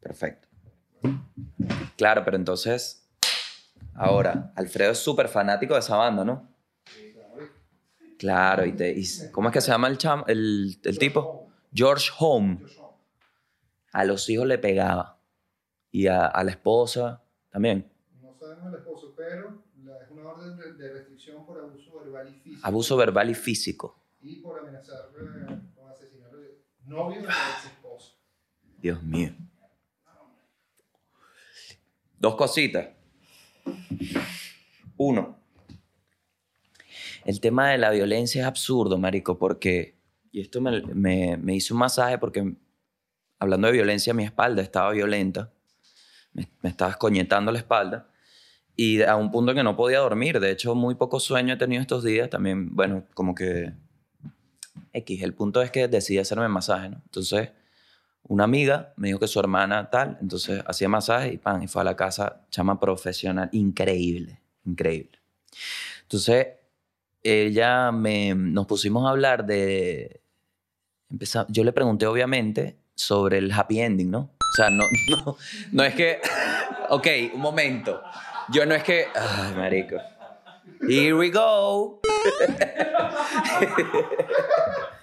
Perfecto. Claro, pero entonces, ahora, Alfredo es súper fanático de esa banda, ¿no? Claro, y, te, y ¿cómo es que se llama el, cham, el, el tipo? George Home. A los hijos le pegaba. Y a, a la esposa también. No sabemos el esposo, pero la- es una orden de, restricción por abuso verbal y físico. Abuso verbal y físico. Y por amenazar eh, con asesinar al novio de la esposa. Dios mío. Dos cositas. Uno. El tema de la violencia es absurdo, marico, porque... Y esto me, me, me hizo un masaje porque, hablando de violencia, mi espalda estaba violenta. Me, me estaba escoñetando la espalda. Y a un punto que no podía dormir. De hecho, muy poco sueño he tenido estos días. También, bueno, como que... X. El punto es que decidí hacerme masaje, ¿no? Entonces una amiga me dijo que su hermana tal, entonces hacía masaje y pan, y fue a la casa, chama profesional, increíble, increíble. Entonces, ella me, nos pusimos a hablar de, empeza- yo le pregunté obviamente sobre el happy ending, ¿no? O sea, no, no, no es que, ok, un momento, yo no es que, ay, marico, here we go.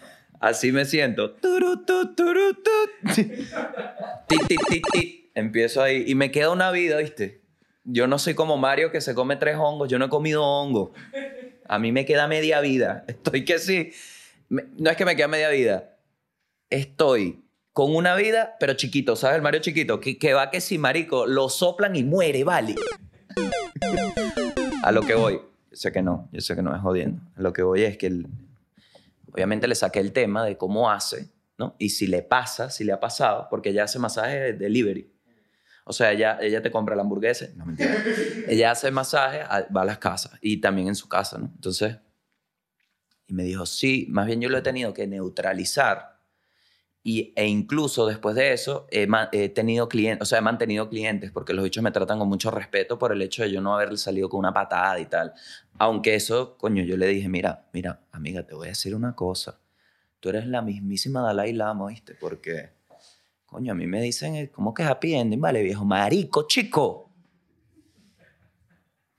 Así me siento. Empiezo ahí. Y me queda una vida, ¿viste? Yo no soy como Mario que se come tres hongos. Yo no he comido hongo. A mí me queda media vida. Estoy que sí. No es que me queda media vida. Estoy con una vida, pero chiquito. ¿Sabes? El Mario chiquito. Que, que va que si, marico, lo soplan y muere, vale. A lo que voy. Yo sé que no. Yo sé que no es jodiendo. A lo que voy es que el, obviamente le saqué el tema de cómo hace, ¿no? Y si le pasa, si le ha pasado, porque ella hace masaje de delivery. O sea, ella, ella te compra la hamburguesa, no mentira. ella hace masaje, va a las casas y también en su casa, ¿no? Entonces, y me dijo, sí, más bien yo lo he tenido que neutralizar y, e incluso después de eso he, tenido clientes, o sea, he mantenido clientes porque los bichos me tratan con mucho respeto por el hecho de yo no haberle salido con una patada y tal. Aunque eso, coño, yo le dije, mira, mira, amiga, te voy a decir una cosa. Tú eres la mismísima Dalai Lama, ¿viste? Porque, coño, a mí me dicen, eh, ¿cómo que happy ending? Vale, viejo, marico, chico.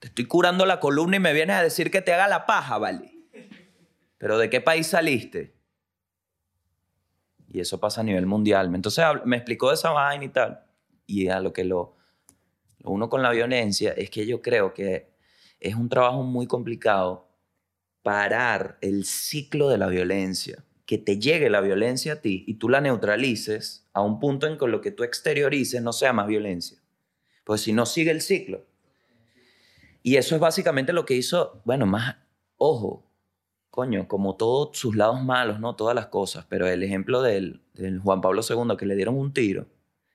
Te estoy curando la columna y me vienes a decir que te haga la paja, ¿vale? ¿Pero de qué país saliste? Y eso pasa a nivel mundial. Entonces me explicó de esa vaina y tal. Y a lo que lo, lo uno con la violencia es que yo creo que es un trabajo muy complicado parar el ciclo de la violencia, que te llegue la violencia a ti y tú la neutralices a un punto en que lo que tú exteriorices no sea más violencia. Pues si no sigue el ciclo. Y eso es básicamente lo que hizo, bueno, más, ojo, coño, como todos sus lados malos, ¿no? Todas las cosas, pero el ejemplo del, del Juan Pablo II que le dieron un tiro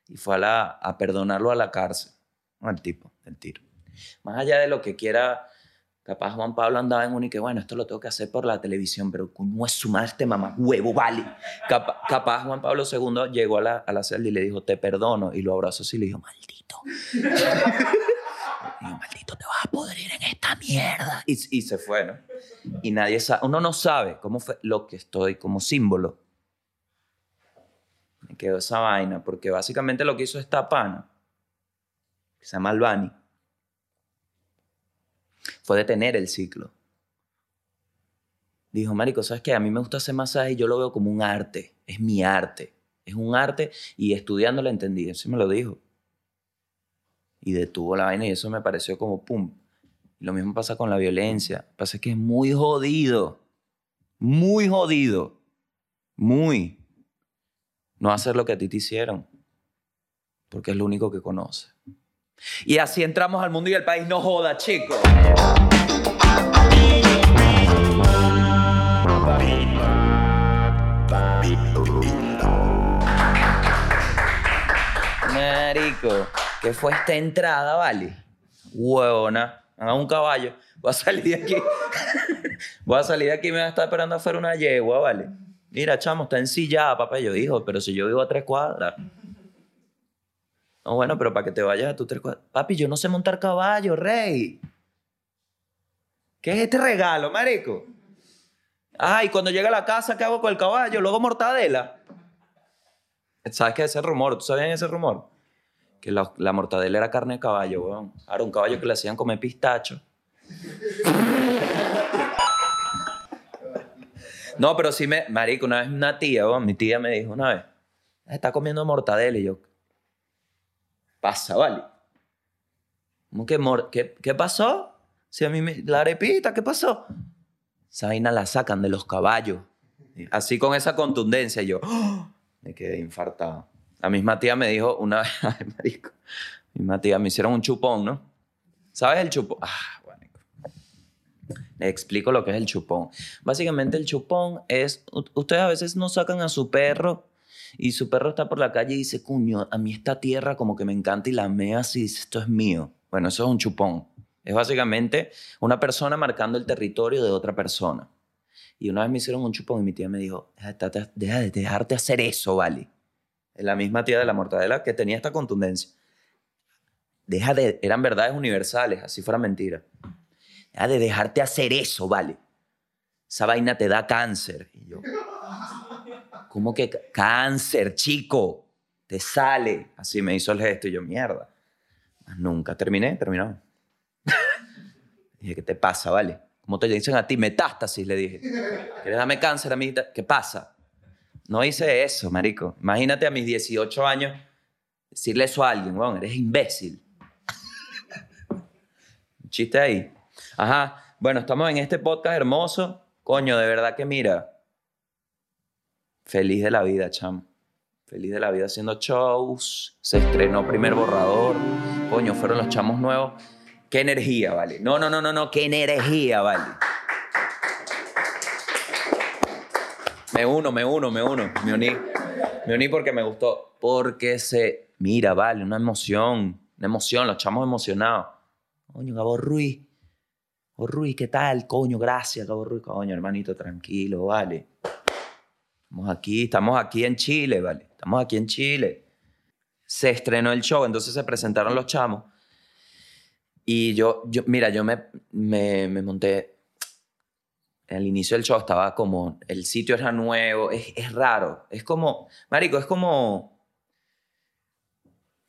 y fue a, la- a perdonarlo a la cárcel, no al tipo, del tiro. Más allá de lo que quiera, capaz Juan Pablo andaba en uno y que, bueno, esto lo tengo que hacer por la televisión, pero no es su madre este mamá, huevo, vale. Capa- capaz Juan Pablo II llegó a la, a la celda y le dijo, te perdono, y lo abrazó así y le dijo, maldito. Y dijo, maldito, te vas a podrir en mierda. Y, se fue, ¿no? Y nadie sabe, uno no sabe cómo fue lo que estoy como símbolo. Me quedó esa vaina, porque básicamente lo que hizo esta pana, que se llama Albani, fue detener el ciclo. Dijo, Marico, ¿sabes qué? A mí me gusta hacer masaje y yo lo veo como un arte. Es mi arte. Es un arte y estudiando lo entendí. Eso me lo dijo. Y detuvo la vaina y eso me pareció como pum. Lo mismo pasa con la violencia. Pasa que es muy jodido. Muy jodido. Muy. No hacer lo que a ti te hicieron. Porque es lo único que conoce. Y así entramos al mundo y el país no joda, chicos. Marico, ¿qué fue esta entrada, vale? Huevona, haga un caballo. Voy a salir de aquí. Voy a salir de aquí y me va a estar esperando afuera una yegua, vale. Mira, chamo, está ensillada, papá. Yo dijo, pero si yo vivo a tres cuadras. No, bueno, pero para que te vayas a tu tres cuadras. Papi, yo no sé montar caballo, rey. ¿Qué es este regalo, marico? Ay, cuando llega a la casa, ¿qué hago con el caballo? Luego mortadela. ¿Sabes qué es ese rumor? ¿Tú sabías ese rumor? Que la, la mortadela era carne de caballo, weón. Ahora un caballo que le hacían comer pistacho. No, pero sí me... Marico, una vez una tía, mi tía me dijo una vez, está comiendo mortadela y yo... Pasa, vale. ¿Cómo que mor ¿Qué, ¿Qué pasó? Si a mí me... La arepita, ¿qué pasó? Esa vaina la sacan de los caballos. Así con esa contundencia yo... ¡oh! Me quedé infartado. La misma tía me dijo una vez... Marico. Mi misma tía me hicieron un chupón, ¿no? ¿Sabes el chupón? Ah, bueno. Les explico lo que es el chupón. Básicamente el chupón es... Ustedes a veces no sacan a su perro y su perro está por la calle y dice, cuño, a mí esta tierra como que me encanta y la mea así, esto es mío. Bueno, eso es un chupón. Es básicamente una persona marcando el territorio de otra persona. Y una vez me hicieron un chupón y mi tía me dijo, deja, de- deja de dejarte hacer eso, ¿vale? La misma tía de la mortadela que tenía esta contundencia. Deja de, eran verdades universales, así fuera mentira. Deja de dejarte hacer eso, ¿vale? Esa vaina te da cáncer. Y yo, ¿cómo que cáncer, chico? Te sale. Así me hizo el gesto y yo, mierda. Nunca terminé, terminó. dije, ¿qué te pasa, vale? ¿Cómo te dicen a ti? Metástasis, le dije. ¿Quieres darme cáncer a mí? ¿Qué pasa? No hice eso, marico. Imagínate a mis 18 años decirle eso a alguien, weón, eres imbécil. Un chiste ahí. Ajá. Bueno, estamos en este podcast hermoso. Coño, de verdad que mira. Feliz de la vida, chamo. Feliz de la vida haciendo shows. Se estrenó primer borrador. Coño, fueron los chamos nuevos. Qué energía, vale. No, no, no, no, no. Qué energía, vale. Me uno, me uno, me uno. Me uní. Me uní porque me gustó. Porque se. Mira, vale, una emoción. Una emoción, los chamos emocionados. Coño, Gabo Ruiz. Gabo Ruiz, ¿qué tal? Coño, gracias, Gabo Ruiz. Coño, hermanito, tranquilo, vale. Estamos aquí, estamos aquí en Chile, vale. Estamos aquí en Chile. Se estrenó el show, entonces se presentaron los chamos. Y yo, yo mira, yo me, me, me monté. Al inicio del show estaba como. El sitio era nuevo, es, es raro. Es como. Marico, es como.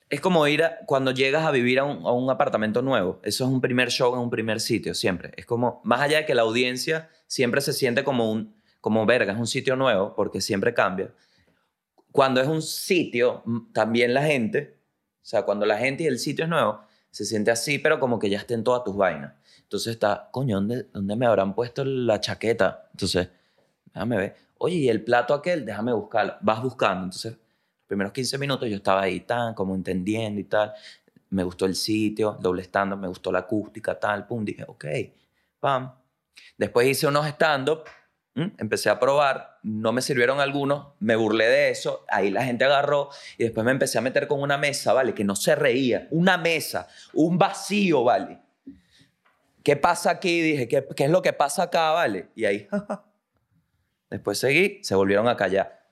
Es como ir cuando llegas a vivir a un, a un apartamento nuevo. Eso es un primer show en un primer sitio, siempre. Es como, más allá de que la audiencia siempre se siente como un, como verga, es un sitio nuevo, porque siempre cambia. Cuando es un sitio, también la gente, o sea, cuando la gente y el sitio es nuevo, se siente así, pero como que ya estén todas tus vainas. Entonces está, coño, ¿dónde, ¿dónde me habrán puesto la chaqueta? Entonces, déjame ver. Oye, ¿y el plato aquel? Déjame buscarlo. Vas buscando. Entonces, los primeros 15 minutos yo estaba ahí tan, como entendiendo y tal. Me gustó el sitio, doble stand me gustó la acústica, tal, pum. Dije, ok, pam. Después hice unos stand-up, empecé a probar, no me sirvieron algunos, me burlé de eso, ahí la gente agarró y después me empecé a meter con una mesa, ¿vale? Que no se reía, una mesa, un vacío, ¿vale? ¿Qué pasa aquí? Dije, ¿qué, es lo que pasa acá, ¿vale? Y ahí, después seguí, se volvieron a callar.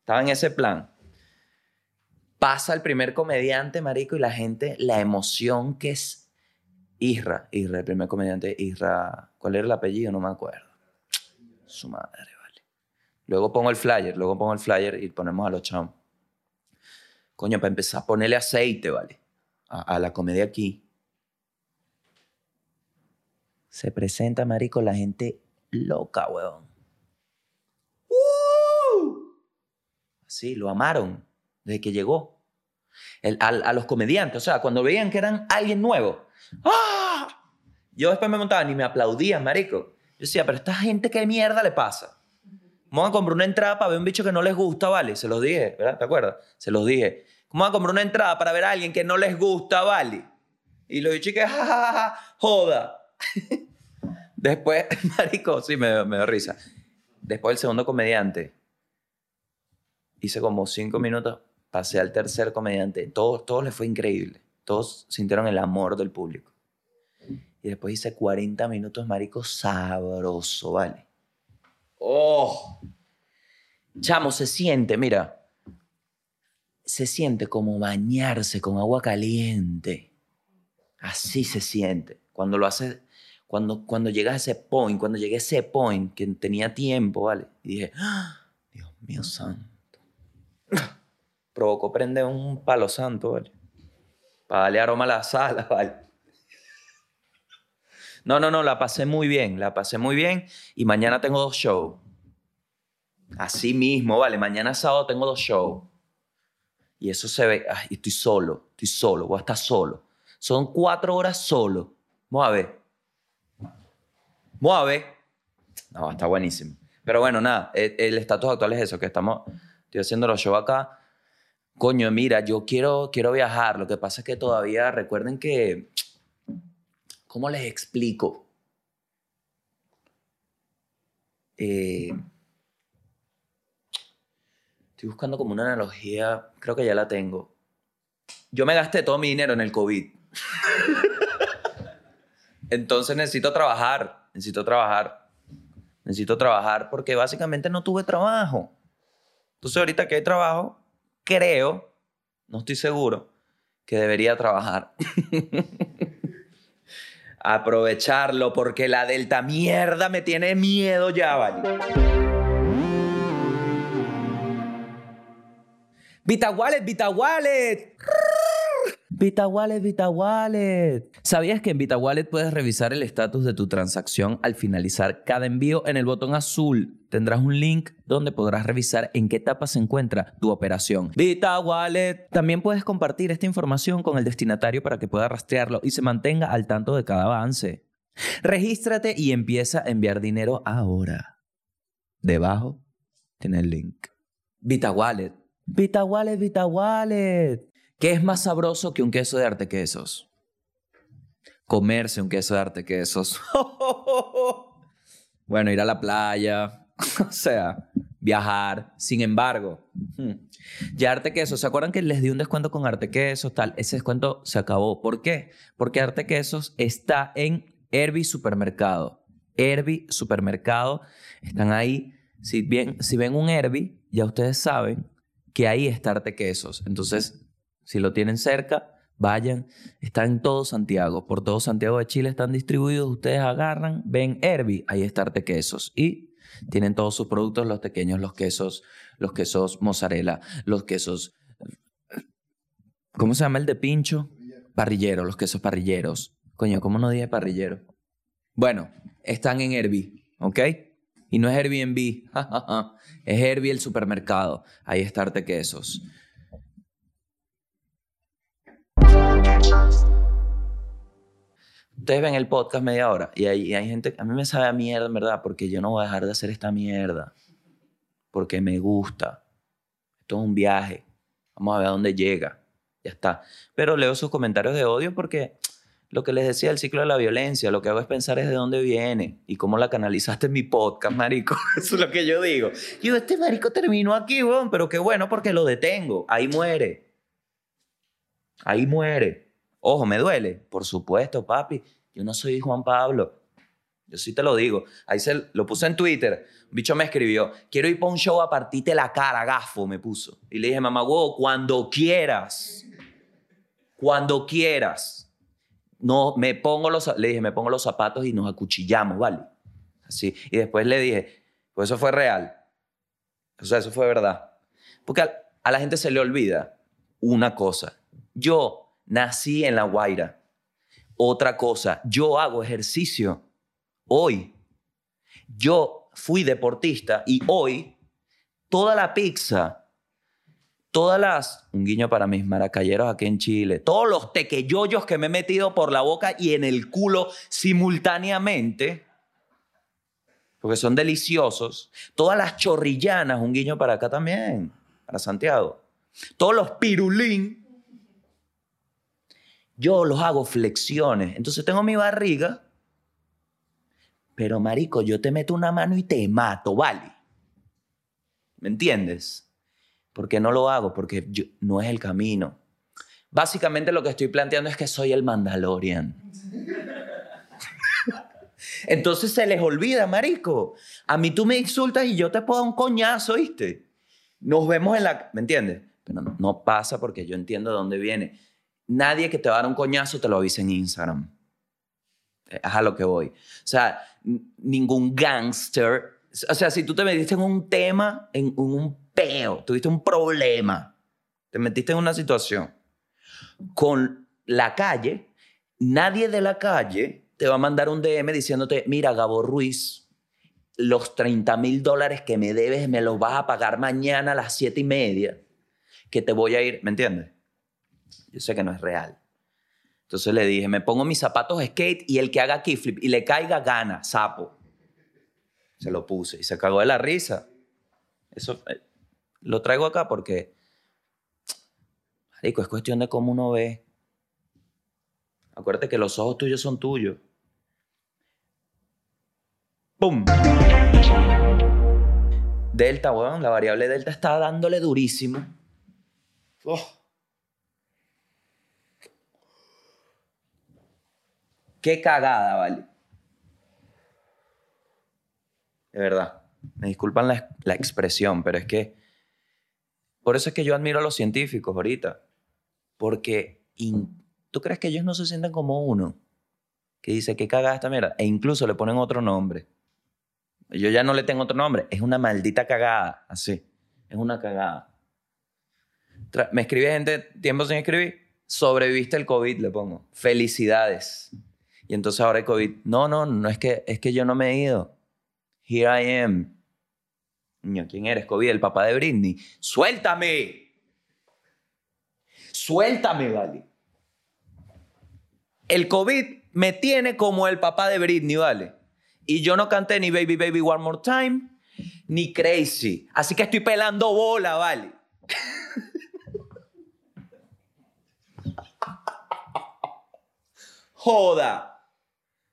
Estaba en ese plan. Pasa el primer comediante, marico, y la gente, la emoción que es Isra, Isra, el primer comediante, Isra, ¿cuál era el apellido? No me acuerdo. Su madre, vale. Luego pongo el flyer, luego pongo el flyer y ponemos a los chamos. Coño, para empezar ponerle aceite, vale, a, a la comedia aquí. Se presenta, marico, la gente loca, weón. ¡Uh! Sí, lo amaron desde que llegó. El- al- a, los comediantes, o sea, cuando veían que eran alguien nuevo. ¡Ah! Yo después me montaba, ni me aplaudían, marico. Yo decía, pero a esta gente, ¿qué mierda le pasa? ¿Cómo van a comprar una entrada para ver un bicho que no les gusta, vale? Se los dije, ¿verdad? ¿Te acuerdas? Se los dije. ¿Cómo van a comprar una entrada para ver a alguien que no les gusta, vale? Y los bichos que, ja, joda. Después, marico, sí, me, me dio risa. Después el segundo comediante, hice como cinco minutos, pasé al tercer comediante. Todos, todos les fue increíble. Todos sintieron el amor del público. Y después hice 40 minutos, marico, sabroso, ¿vale? ¡Oh! Chamo, se siente, mira. Se siente como bañarse con agua caliente. Así se siente. Cuando lo haces, cuando, cuando llegas a ese point, cuando llegué a ese point, que tenía tiempo, ¿vale? Y dije, ¡Ah! Dios mío santo. provocó prender un palo santo, ¿vale? Para darle aroma a la sala, ¿vale? No, no, no, la pasé muy bien, la pasé muy bien y mañana tengo dos shows. Así mismo, ¿vale? Mañana sábado tengo dos shows. Y eso se ve, ay, estoy solo, estoy solo, voy a estar solo. Son cuatro horas solo. Vamos a ver. Ver. No, está buenísimo. Pero bueno, nada, e, el estatus actual es eso, que estamos, estoy haciendo los shows acá. Coño, mira, yo quiero, quiero viajar. Lo que pasa es que todavía, recuerden que, ¿cómo les explico? Eh, estoy buscando como una analogía, creo que ya la tengo. Yo me gasté todo mi dinero en el COVID. Entonces necesito trabajar, necesito trabajar necesito trabajar porque básicamente no tuve trabajo. Entonces ahorita que hay trabajo, creo, no estoy seguro, que debería trabajar. Aprovecharlo porque la delta mierda me tiene miedo ya, ¿vale? Vita Wallet, Vita Wallet. Vita Wallet, Vita Wallet. ¿Sabías que en Vita Wallet puedes revisar el estatus de tu transacción al finalizar cada envío? En el botón azul tendrás un link donde podrás revisar en qué etapa se encuentra tu operación. Vita Wallet. También puedes compartir esta información con el destinatario para que pueda rastrearlo y se mantenga al tanto de cada avance. Regístrate y empieza a enviar dinero ahora. Debajo tiene el link. Vita Wallet. Vita Wallet, Vita Wallet. ¿Qué es más sabroso que un queso de arte quesos? Comerse un queso de arte quesos. bueno, ir a la playa, o sea, viajar. Sin embargo, hmm, ya Arte Quesos, ¿se acuerdan que les di un descuento con Arte Quesos? Tal, ese descuento se acabó. ¿Por qué? Porque Arte Quesos está en Herbie Supermercado. Herbie Supermercado, están ahí. Si, si ven un Herbie, ya ustedes saben que ahí está Arte Quesos. Entonces, si lo tienen cerca, vayan. Está en todo Santiago. Por todo Santiago de Chile están distribuidos. Ustedes agarran, ven Herbie, ahí está Arte Quesos. Y tienen todos sus productos, los pequeños, los quesos, los quesos mozzarella, los quesos... ¿Cómo se llama el de pincho? Parrillero, los quesos parrilleros. Coño, ¿cómo no dije parrillero? Bueno, están en Herbie, ¿ok? Y no es Airbnb, es Herbie el supermercado. Ahí está Arte Quesos. Ustedes ven el podcast media hora y hay, gente, a mí me sabe a mierda, en verdad, porque yo no voy a dejar de hacer esta mierda. Porque me gusta. Esto es un viaje. Vamos a ver a dónde llega. Ya está. Pero leo sus comentarios de odio porque lo que les decía el ciclo de la violencia, lo que hago es pensar es de dónde viene y cómo la canalizaste en mi podcast, marico. Eso es lo que yo digo. Yo, este marico terminó aquí, pero qué bueno porque lo detengo. Ahí muere. Ahí muere. Ojo, me duele. Por supuesto, papi. Yo no soy Juan Pablo. Yo sí te lo digo. Ahí se lo puse en Twitter. Un bicho me escribió, quiero ir para un show a partirte la cara, gafo, me puso. Y le dije, mamá, wow, cuando quieras. Cuando quieras. No, me pongo los, le dije, me pongo los zapatos y nos acuchillamos, ¿vale? Así. Y después le dije, pues eso fue real. O sea, eso fue verdad. Porque a, a la gente se le olvida una cosa. Yo nací en La Guaira. Otra cosa, yo hago ejercicio hoy. Yo fui deportista y hoy toda la pizza, todas las, un guiño para mis maracayeros aquí en Chile, todos los tequeyoyos que me he metido por la boca y en el culo simultáneamente, porque son deliciosos, todas las chorrillanas, un guiño para acá también, para Santiago, todos los pirulín, yo los hago flexiones. Entonces tengo mi barriga, pero marico, yo te meto una mano y te mato, ¿vale? ¿Me entiendes? Porque no lo hago, porque no es el camino. Básicamente lo que estoy planteando es que soy el Mandalorian. Entonces se les olvida, marico. A mí tú me insultas y yo te puedo dar un coñazo, ¿viste? Nos vemos en la... ¿Me entiendes? Pero no, no pasa porque yo entiendo de dónde viene nadie que te va a un coñazo te lo avisa en Instagram. Es a lo que voy. O sea, ningún gangster. O sea, si tú te metiste en un tema, en un peo, tuviste un problema, Te metiste en una situación. Con la calle, nadie de la calle te va a mandar un DM diciéndote, mira, Gabo Ruiz, los 30 mil dólares que me debes me los vas a pagar mañana a las 7 y media, que te voy a ir, ¿me entiendes? Yo sé que no es real. Entonces le dije, me pongo mis zapatos skate y el que haga kickflip y le caiga gana, sapo. Se lo puse y se cagó de la risa. Eso eh, lo traigo acá porque, marico, es cuestión de cómo uno ve. Acuérdate que los ojos tuyos son tuyos. ¡Pum! Delta, weón, la variable delta está dándole durísimo. Oh. Qué cagada, vale. De verdad. Me disculpan la, la expresión, pero es que. Por eso es que yo admiro a los científicos ahorita. Porque. ¿Tú crees que ellos no se sienten como uno? Que dice, qué cagada esta mierda. E incluso le ponen otro nombre. Yo ya no le tengo otro nombre. Es una maldita cagada. Así. Es una cagada. Me escribe gente tiempo sin escribir. Sobreviviste el COVID, le pongo. Felicidades. Y entonces ahora el COVID. No, no, no es que, es que yo no me he ido. Here I am. Niño, ¿quién eres, COVID? El papá de Britney. ¡Suéltame! ¡Suéltame, vale! El COVID me tiene como el papá de Britney, ¿vale? Y yo no canté ni Baby Baby One More Time, ni Crazy. Así que estoy pelando bola, ¿vale? Joda.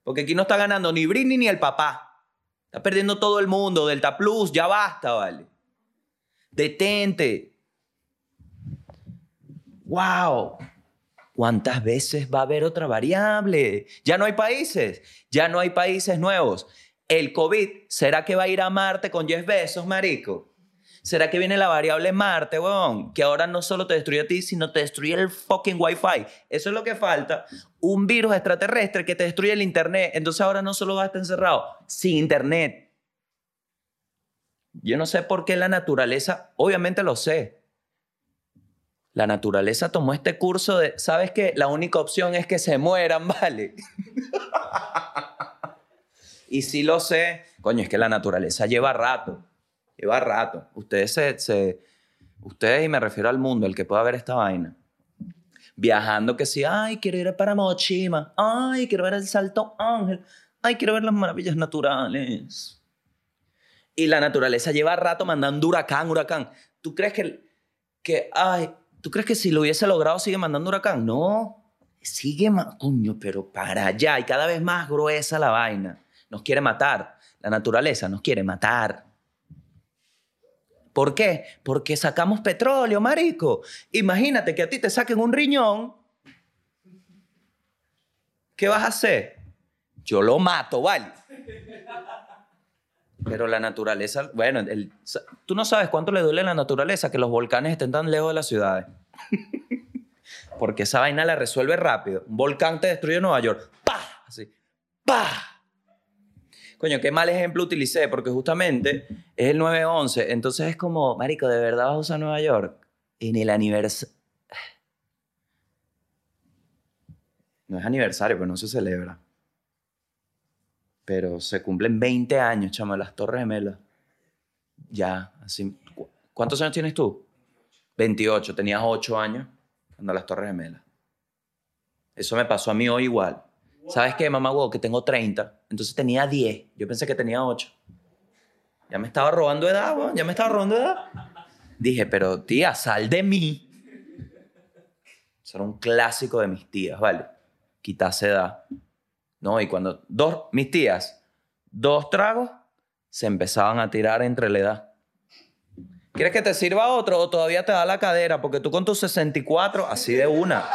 Porque aquí no está ganando ni Britney ni el papá. Está perdiendo todo el mundo. Delta Plus, ya basta, ¿vale? Detente. ¡Wow! ¿Cuántas veces va a haber otra variable? Ya no hay países, ya no hay países nuevos. El COVID, ¿será que va a ir a Marte con 10 besos, marico? ¿Será que viene la variable Marte, weón? Que ahora no solo te destruye a ti, sino te destruye el fucking Wi-Fi. Eso es lo que falta. Un virus extraterrestre que te destruye el Internet. Entonces ahora no solo vas a estar encerrado, sin Internet. Yo no sé por qué la naturaleza, obviamente lo sé, la naturaleza tomó este curso de, ¿sabes qué? La única opción es que se mueran, ¿vale? y sí lo sé, coño, es que la naturaleza lleva rato, lleva rato. Ustedes se, ustedes, y me refiero al mundo, el que pueda ver esta vaina, viajando que sí, ay, quiero ir para Mochima, ay, quiero ver el Salto Ángel, ay, quiero ver las maravillas naturales. Y la naturaleza lleva rato mandando huracán, huracán. ¿Tú crees que, que ay, ¿tú crees que si lo hubiese logrado sigue mandando huracán? No, sigue, coño, pero para allá y cada vez más gruesa la vaina. Nos quiere matar. La naturaleza nos quiere matar. ¿Por qué? Porque sacamos petróleo, marico. Imagínate que a ti te saquen un riñón. ¿Qué vas a hacer? Yo lo mato, ¿vale? Pero la naturaleza, bueno, tú no sabes cuánto le duele a la naturaleza que los volcanes estén tan lejos de las ciudades. Porque esa vaina la resuelve rápido. Un volcán te destruye Nueva York. ¡Pah! Así. ¡Pah! Coño, qué mal ejemplo utilicé, porque justamente es el 9-11. Entonces es como, marico, ¿de verdad vas a usar Nueva York? En el aniversario... No es aniversario, pero no se celebra. Pero se cumplen 20 años, chama, las Torres Gemelas. Ya, así. ¿Cu- ¿Cuántos años tienes tú? 28. Tenías 8 años cuando las Torres Gemelas. Eso me pasó a mí hoy igual. ¿Sabes qué, mamá huevo? Que tengo 30. Entonces tenía 10. Yo pensé que tenía 8. Ya me estaba robando edad, weón. Ya me estaba robando edad. Dije, pero tía, sal de mí. Eso era un clásico de mis tías, ¿vale? Quitarse edad. No, y cuando dos, mis tías, dos tragos, se empezaban a tirar entre la edad. ¿Quieres que te sirva otro o todavía te da la cadera? Porque tú con tus 64, así de una.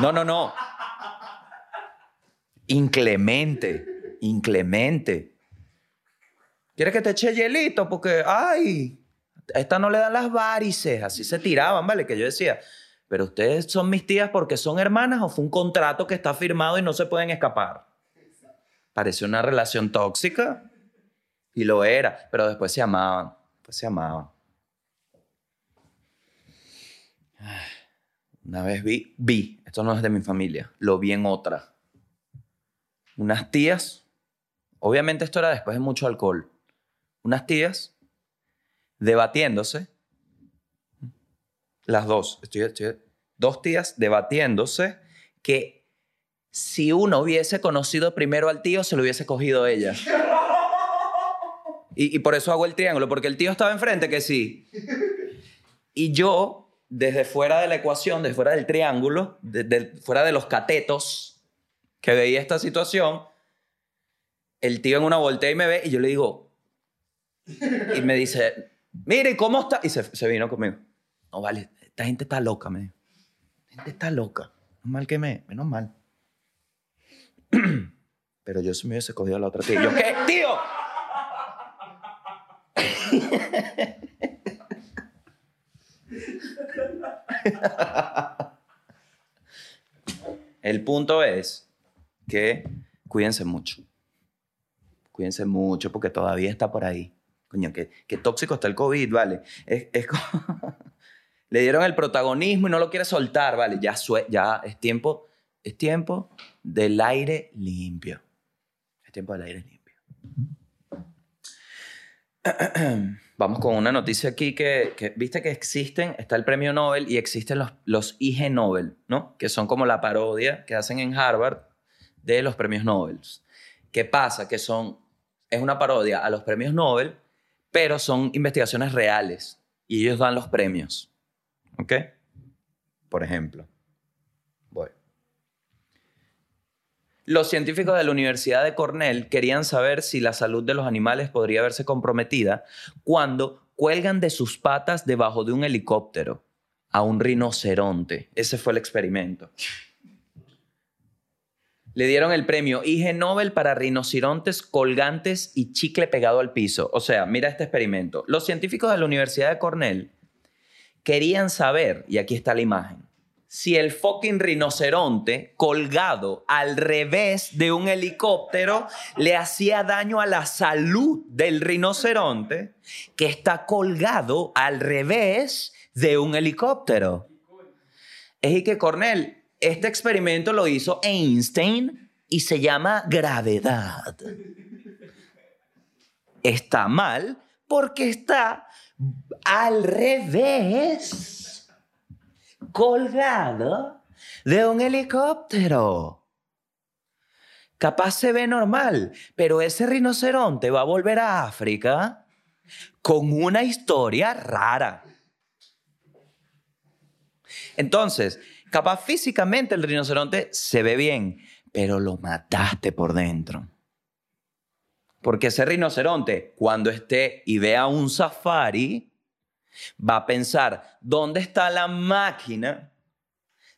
No, no, no. Inclemente, inclemente. ¿Quieres que te eche hielito? Porque, ay, a esta no le dan las varices. Así se tiraban, ¿vale? Que yo decía, pero ustedes son mis tías porque son hermanas o fue un contrato que está firmado y no se pueden escapar. Pareció una relación tóxica y lo era, pero después se amaban, después se amaban. Una vez vi, vi, esto no es de mi familia, lo vi en otra. Unas tías, obviamente esto era después de mucho alcohol, unas tías debatiéndose, las dos, estoy, dos tías debatiéndose que si uno hubiese conocido primero al tío, se lo hubiese cogido ella. Y, y por eso hago el triángulo, porque el tío estaba enfrente, que sí. Y yo, desde fuera de la ecuación, desde fuera del triángulo, desde fuera de los catetos, que veía esta situación, el tío en una voltea y me ve y yo le digo, y me dice, mire, ¿cómo está? Y se, vino conmigo. No, vale, esta gente está loca, me dijo. Esta gente está loca. Menos mal que me, menos mal. Pero yo se me hubiese cogido a la otra tía. Yo, ¿qué, tío? El punto es que cuídense mucho. Cuídense mucho porque todavía está por ahí. Coño, qué, qué tóxico está el COVID, ¿vale? Es, es como- Le dieron el protagonismo y no lo quiere soltar, ¿vale? Ya, sue- ya es tiempo, es tiempo del aire limpio. Es tiempo del aire limpio. Vamos con una noticia aquí que, que, viste que existen, está el premio Nobel y existen los, los IG Nobel, ¿no? Que son como la parodia que hacen en Harvard de los premios Nobel. ¿Qué pasa? Que son, es una parodia a los premios Nobel, pero son investigaciones reales y ellos dan los premios. ¿Ok? Por ejemplo, voy. Los científicos de la Universidad de Cornell querían saber si la salud de los animales podría verse comprometida cuando cuelgan de sus patas debajo de un helicóptero a un rinoceronte. Ese fue el experimento. Le dieron el premio IG Nobel para rinocerontes colgantes y chicle pegado al piso. O sea, mira este experimento. Los científicos de la Universidad de Cornell querían saber, y aquí está la imagen, si el fucking rinoceronte colgado al revés de un helicóptero le hacía daño a la salud del rinoceronte que está colgado al revés de un helicóptero. Es que Cornell, este experimento lo hizo Einstein y se llama gravedad. Está mal porque está al revés colgado de un helicóptero. Capaz se ve normal, pero ese rinoceronte va a volver a África con una historia rara. Entonces, capaz físicamente el rinoceronte se ve bien, pero lo mataste por dentro. Porque ese rinoceronte, cuando esté y vea un safari, va a pensar, ¿dónde está la máquina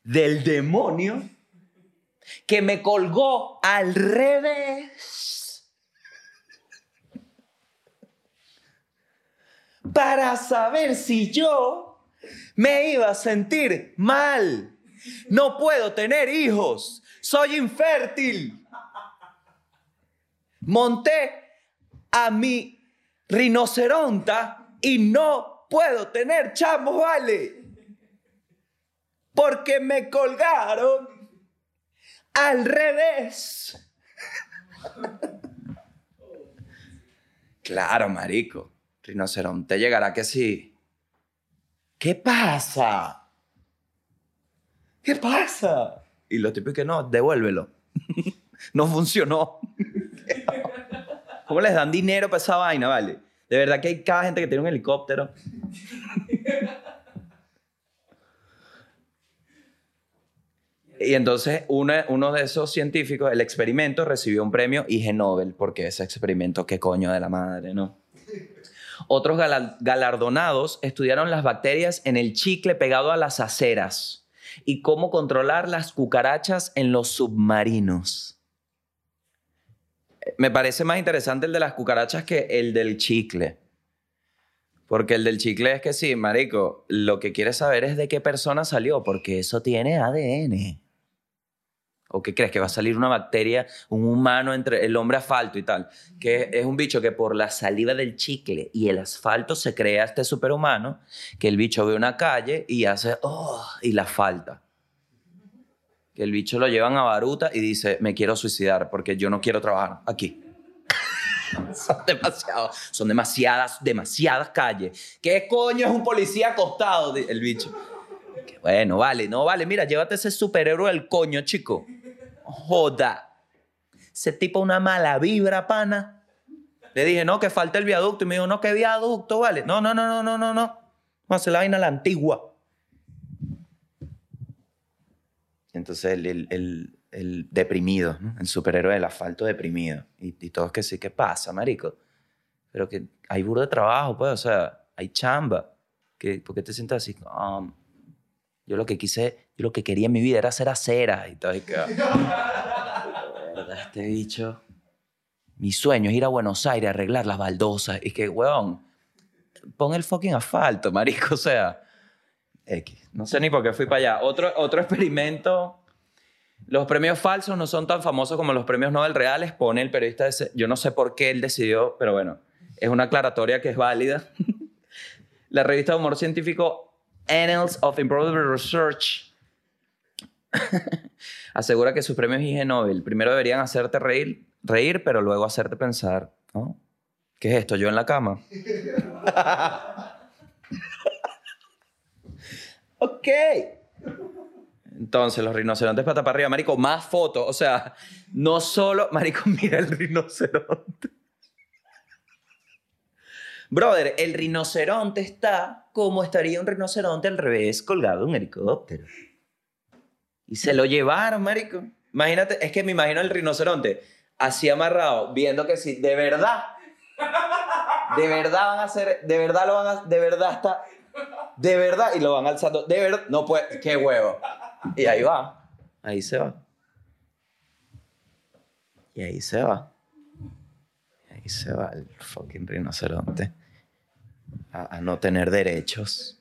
del demonio que me colgó al revés? Para saber si yo me iba a sentir mal. No puedo tener hijos. Soy infértil. Monté a mi rinoceronta y no puedo tener chamos, vale. Porque me colgaron al revés. Claro, marico. Rinoceronte llegará que sí. ¿Qué pasa? ¿Qué pasa? Y lo típico que no, devuélvelo. no funcionó. ¿Cómo les dan dinero para esa vaina, vale? De verdad que hay cada gente que tiene un helicóptero. Y entonces uno, uno de esos científicos, el experimento, recibió un premio IG Nobel, porque ese experimento, qué coño de la madre, ¿no? Otros gala- galardonados estudiaron las bacterias en el chicle pegado a las aceras y cómo controlar las cucarachas en los submarinos. Me parece más interesante el de las cucarachas que el del chicle. Porque el del chicle es que sí, marico, lo que quieres saber es de qué persona salió, porque eso tiene ADN. ¿O qué crees? Que va a salir una bacteria, un humano entre el hombre asfalto y tal. Que es un bicho que por la saliva del chicle y el asfalto se crea este superhumano, que el bicho ve una calle y hace, oh, y la falta. Que el bicho lo llevan a Baruta y dice, me quiero suicidar porque yo no quiero trabajar aquí. son demasiado, son demasiadas, demasiadas calles. ¿Qué coño es un policía acostado? El bicho. Que bueno, vale, no vale. Mira, llévate ese superhéroe del coño, chico. Joda. Ese tipo una mala vibra, pana. Le dije, no, que falta el viaducto. Y me dijo, no, ¿qué viaducto, vale? No, no, no, no, no, no, no. Vamos a hacer la vaina a la antigua. Entonces el, el, el, deprimido, el superhéroe del asfalto deprimido. Y, y todos que sí, ¿qué pasa, marico? Pero que hay burro de trabajo, pues, o sea, hay chamba. ¿Qué, ¿Por qué te sientas así? Um, yo lo que quise, yo lo que quería en mi vida era hacer aceras y todo. Y que, ¿verdad? Este bicho. Mi sueño es ir a Buenos Aires a arreglar las baldosas. Y que, weón, pon el fucking asfalto, marico. O sea, X. No sé ni por qué fui para allá. Otro, otro experimento. Los premios falsos no son tan famosos como los premios Nobel reales, pone el periodista. Yo no sé por qué él decidió, pero bueno, es una aclaratoria que es válida. La revista de humor científico Annals of Improved Research asegura que sus premios IG Nobel primero deberían hacerte reír, reír, pero luego hacerte pensar, ¿no? ¿Qué es esto? ¿Yo en la cama? ok. Entonces, los rinocerontes pata para arriba, marico, más fotos. O sea, no solo, marico, mira el rinoceronte. Brother, el rinoceronte está como estaría un rinoceronte al revés colgado en un helicóptero. Y se lo llevaron, marico. Imagínate, es que me imagino el rinoceronte así amarrado, viendo que si de verdad, de verdad van a hacer, de verdad lo van a, de verdad está, de verdad, y lo van alzando, de verdad, no puede, qué huevo. Y ahí va, ahí se va. Y ahí se va. Y ahí se va el fucking rinoceronte a, a no tener derechos.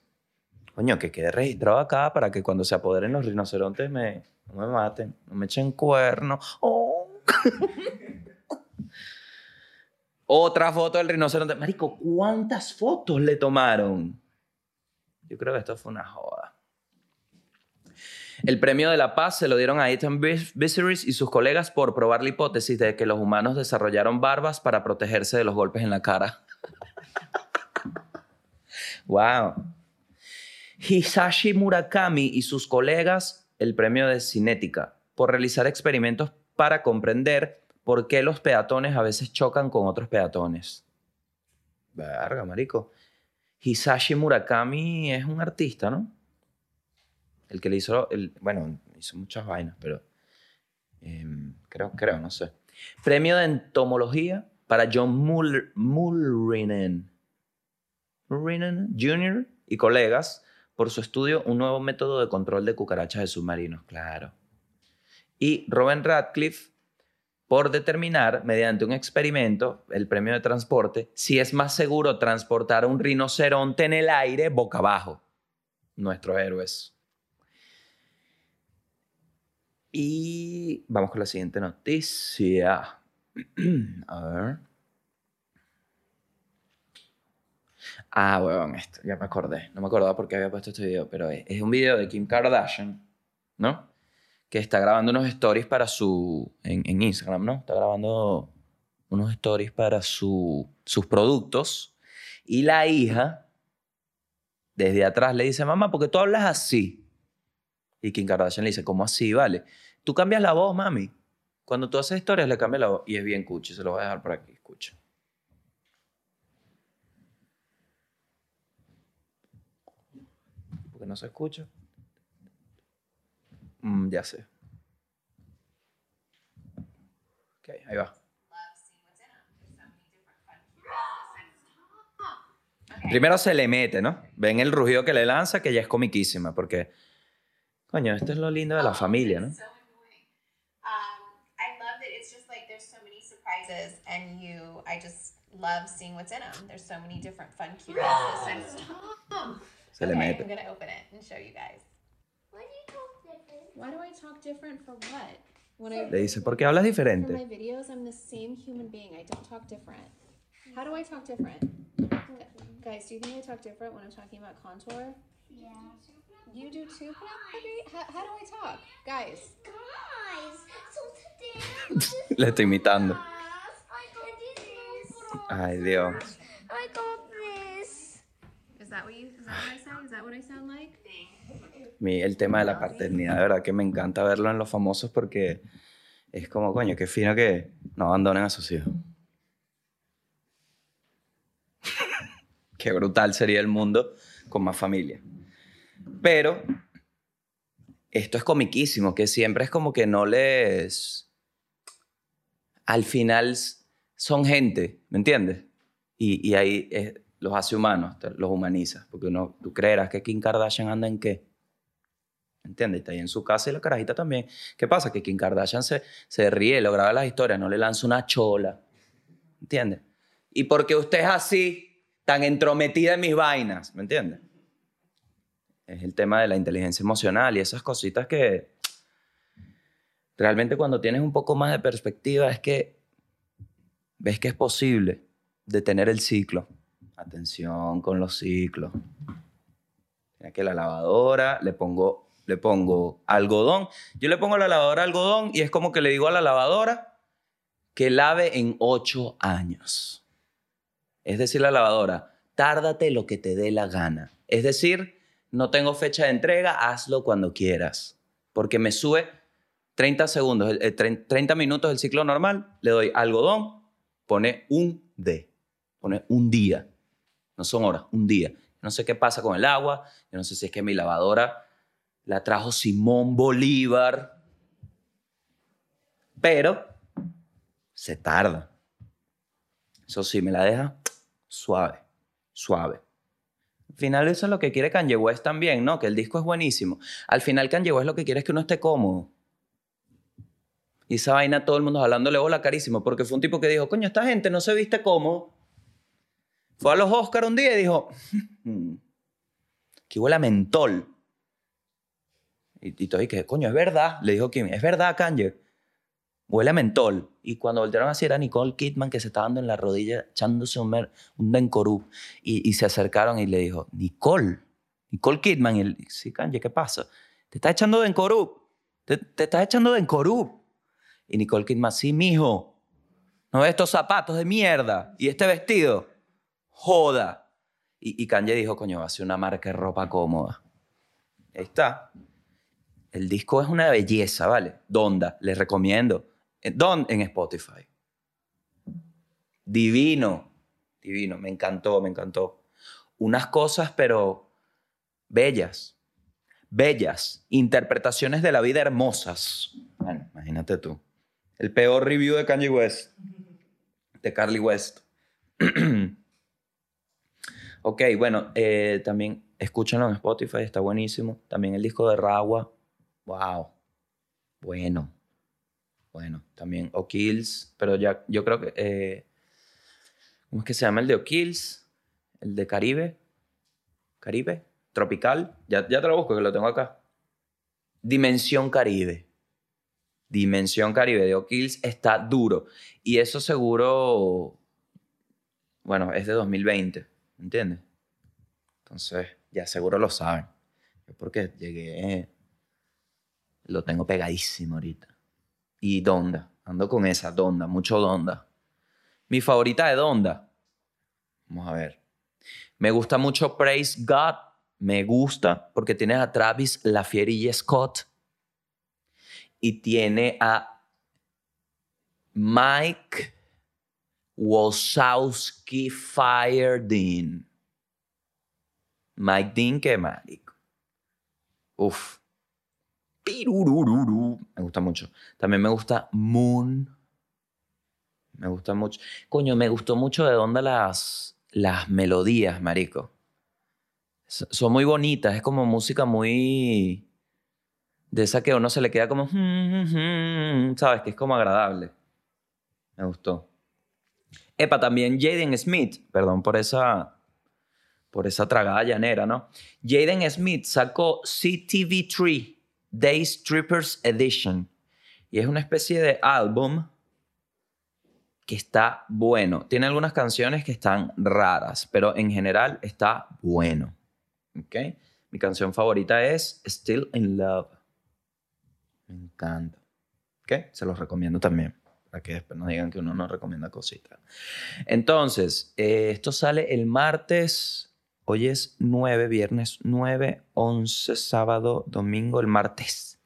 Coño, que quede registrado acá para que cuando se apoderen los rinocerontes me, no me maten, no me echen cuernos. Oh. Otra foto del rinoceronte. Marico, ¿cuántas fotos le tomaron? Yo creo que esto fue una joda. El premio de la paz se lo dieron a Ethan Viserys y sus colegas por probar la hipótesis de que los humanos desarrollaron barbas para protegerse de los golpes en la cara. wow. Hisashi Murakami y sus colegas el premio de cinética por realizar experimentos para comprender por qué los peatones a veces chocan con otros peatones. Verga, marico. Hisashi Murakami es un artista, ¿no? El que le hizo, bueno, hizo muchas vainas, pero eh, creo, creo, no sé. Premio de entomología para John Mull, Mullinen, Mullinen Jr. y colegas por su estudio Un nuevo método de control de cucarachas de submarinos, claro. Y Robin Radcliffe por determinar, mediante un experimento, el premio de transporte, si es más seguro transportar a un rinoceronte en el aire boca abajo. Nuestros héroes. Y vamos con la siguiente noticia. A ver. Ah, huevón, esto, ya me acordé. No me acordaba por qué había puesto este video, pero es, es un video de Kim Kardashian, ¿no? Que está grabando unos stories para su. en, Instagram, ¿no? Está grabando unos stories para su, sus productos. Y la hija, desde atrás, le dice: Mamá, ¿por qué tú hablas así? Y Kim Kardashian le dice: ¿Cómo así? Vale. Tú cambias la voz, mami. Cuando tú haces historias, le cambias la voz. Y es bien cuchi, se lo voy a dejar por aquí. Escucha. Porque no se escucha. Mm, ya sé. Ok, ahí va. Primero se le mete, ¿no? Ven el rugido que le lanza, que ya es comiquísima, porque, coño, esto es lo lindo de la familia, ¿no? So annoying. I love that it's just like there's so many surprises, and you, I just love seeing what's in them. There's so many different fun cuteness. Se le okay, mete. I'm gonna open it and show you guys. Why do you talk different? Why do I talk different for what? When I Le dice, ¿por qué hablas for my diferente? videos, I'm the same human being. I don't talk different. How do I talk different? Gu- Guys, do you think I talk different when I'm talking about contour? Yeah. You do too? How, how do I talk? Guys, Guys, so today Le estoy imitando. Ay, Dios. I got what is that what? Is that what I sound? Mi- el tema de la paternidad, de verdad que me encanta verlo en los famosos porque es como, coño, qué fino que no abandonen a sus hijos. qué brutal sería el mundo con más familia. Pero esto es comiquísimo, que siempre es como que no les... Al final son gente, ¿me entiendes? Y, y ahí eh, los hace humanos, los humaniza. Porque uno, tú creerás que Kim Kardashian anda en qué. ¿Entiendes? Está ahí en su casa y la carajita también. ¿Qué pasa? Que Kim Kardashian se, se ríe, lo graba las historias, no le lanza una chola. ¿Entiendes? Y porque usted es así, tan entrometida en mis vainas, ¿me entiendes? Es el tema de la inteligencia emocional y esas cositas que realmente cuando tienes un poco más de perspectiva es que ves que es posible detener el ciclo. Atención con los ciclos. Mira que la lavadora, le pongo, le pongo algodón. Yo le pongo la lavadora algodón y es como que le digo a la lavadora que lave en ocho años. Es decir, la lavadora, tárdate lo que te dé la gana. Es decir, no tengo fecha de entrega, hazlo cuando quieras. Porque me sube 30 segundos, el- el trein- 30 minutos del ciclo normal, le doy algodón, pone un D, pone un día. No son horas, un día. No sé qué pasa con el agua, yo no sé si es que mi lavadora la trajo Simón Bolívar, pero se tarda. Eso sí, me la deja suave, suave. Al final eso es lo que quiere Kanye West también, ¿no? Que el disco es buenísimo. Al final Kanye West lo que quiere es que uno esté cómodo. Y esa vaina todo el mundo hablándole bola carísimo, porque fue un tipo que dijo, coño, esta gente no se viste cómodo. Fue a los Oscar un día y dijo, "Mm, que huele a mentol. Y, y todo, que, coño, es verdad, le dijo Kim, es verdad, Kanye. Huele a mentol. Y cuando voltearon así era Nicole Kidman que se estaba dando en la rodilla echándose un, mer- un Dencorú. Y, y se acercaron y le dijo, Nicole, Nicole Kidman. Y él, sí, Kanye, ¿qué pasa? Te estás echando Dencorú. Te, te estás echando Dencorú. Y Nicole Kidman, sí, mijo. ¿No ves estos zapatos de mierda? ¿Y este vestido? Joda. Y, y Kanye dijo, coño, va a ser una marca de ropa cómoda. Ahí está. El disco es una belleza, ¿vale? Donda, les recomiendo. Eh, Don en Spotify. Divino, divino, me encantó, me encantó. Unas cosas, pero bellas, bellas, interpretaciones de la vida hermosas. Bueno, imagínate tú. El peor review de Kanye West, de Carly West. ok, bueno, eh, también escúchenlo en Spotify, está buenísimo. También el disco de Rawa, wow, bueno, bueno. También O'Kills, pero ya yo creo que, eh, ¿cómo es que se llama el de O'Kills? El de Caribe, Caribe, Tropical, ya, ya te lo busco que lo tengo acá. Dimensión Caribe. Dimensión Caribe de O'Kills está duro. Y eso seguro, bueno, es de 2020, ¿entiendes? Entonces, ya seguro lo saben. Yo porque llegué, lo tengo pegadísimo ahorita. Y Donda, ando con esa, Donda, mucho Donda. Mi favorita de Donda, vamos a ver. Me gusta mucho Praise God, me gusta porque tienes a Travis Lafieri y Scott y tiene a Mike Wazowski Firedean. Mike Dean, qué marico. Uf. Pirurururu. Me gusta mucho. También me gusta Moon. Me gusta mucho. Coño, me gustó mucho de dónde las, las melodías, marico. Son muy bonitas. Es como música muy... De esa que a uno se le queda como... ¿Sabes? Que es como agradable. Me gustó. Epa, también Jaden Smith. Perdón por esa... Por esa tragada llanera, ¿no? Jaden Smith sacó CTV3 Day Strippers Edition. Y es una especie de álbum que está bueno. Tiene algunas canciones que están raras, pero en general está bueno. ¿Ok? Mi canción favorita es Still in Love. Me encanta. ¿Ok? Se los recomiendo también. Para que después no digan que uno no recomienda cositas. Entonces, eh, esto sale el martes. Hoy es 9, viernes 9, 11, sábado, domingo, el martes.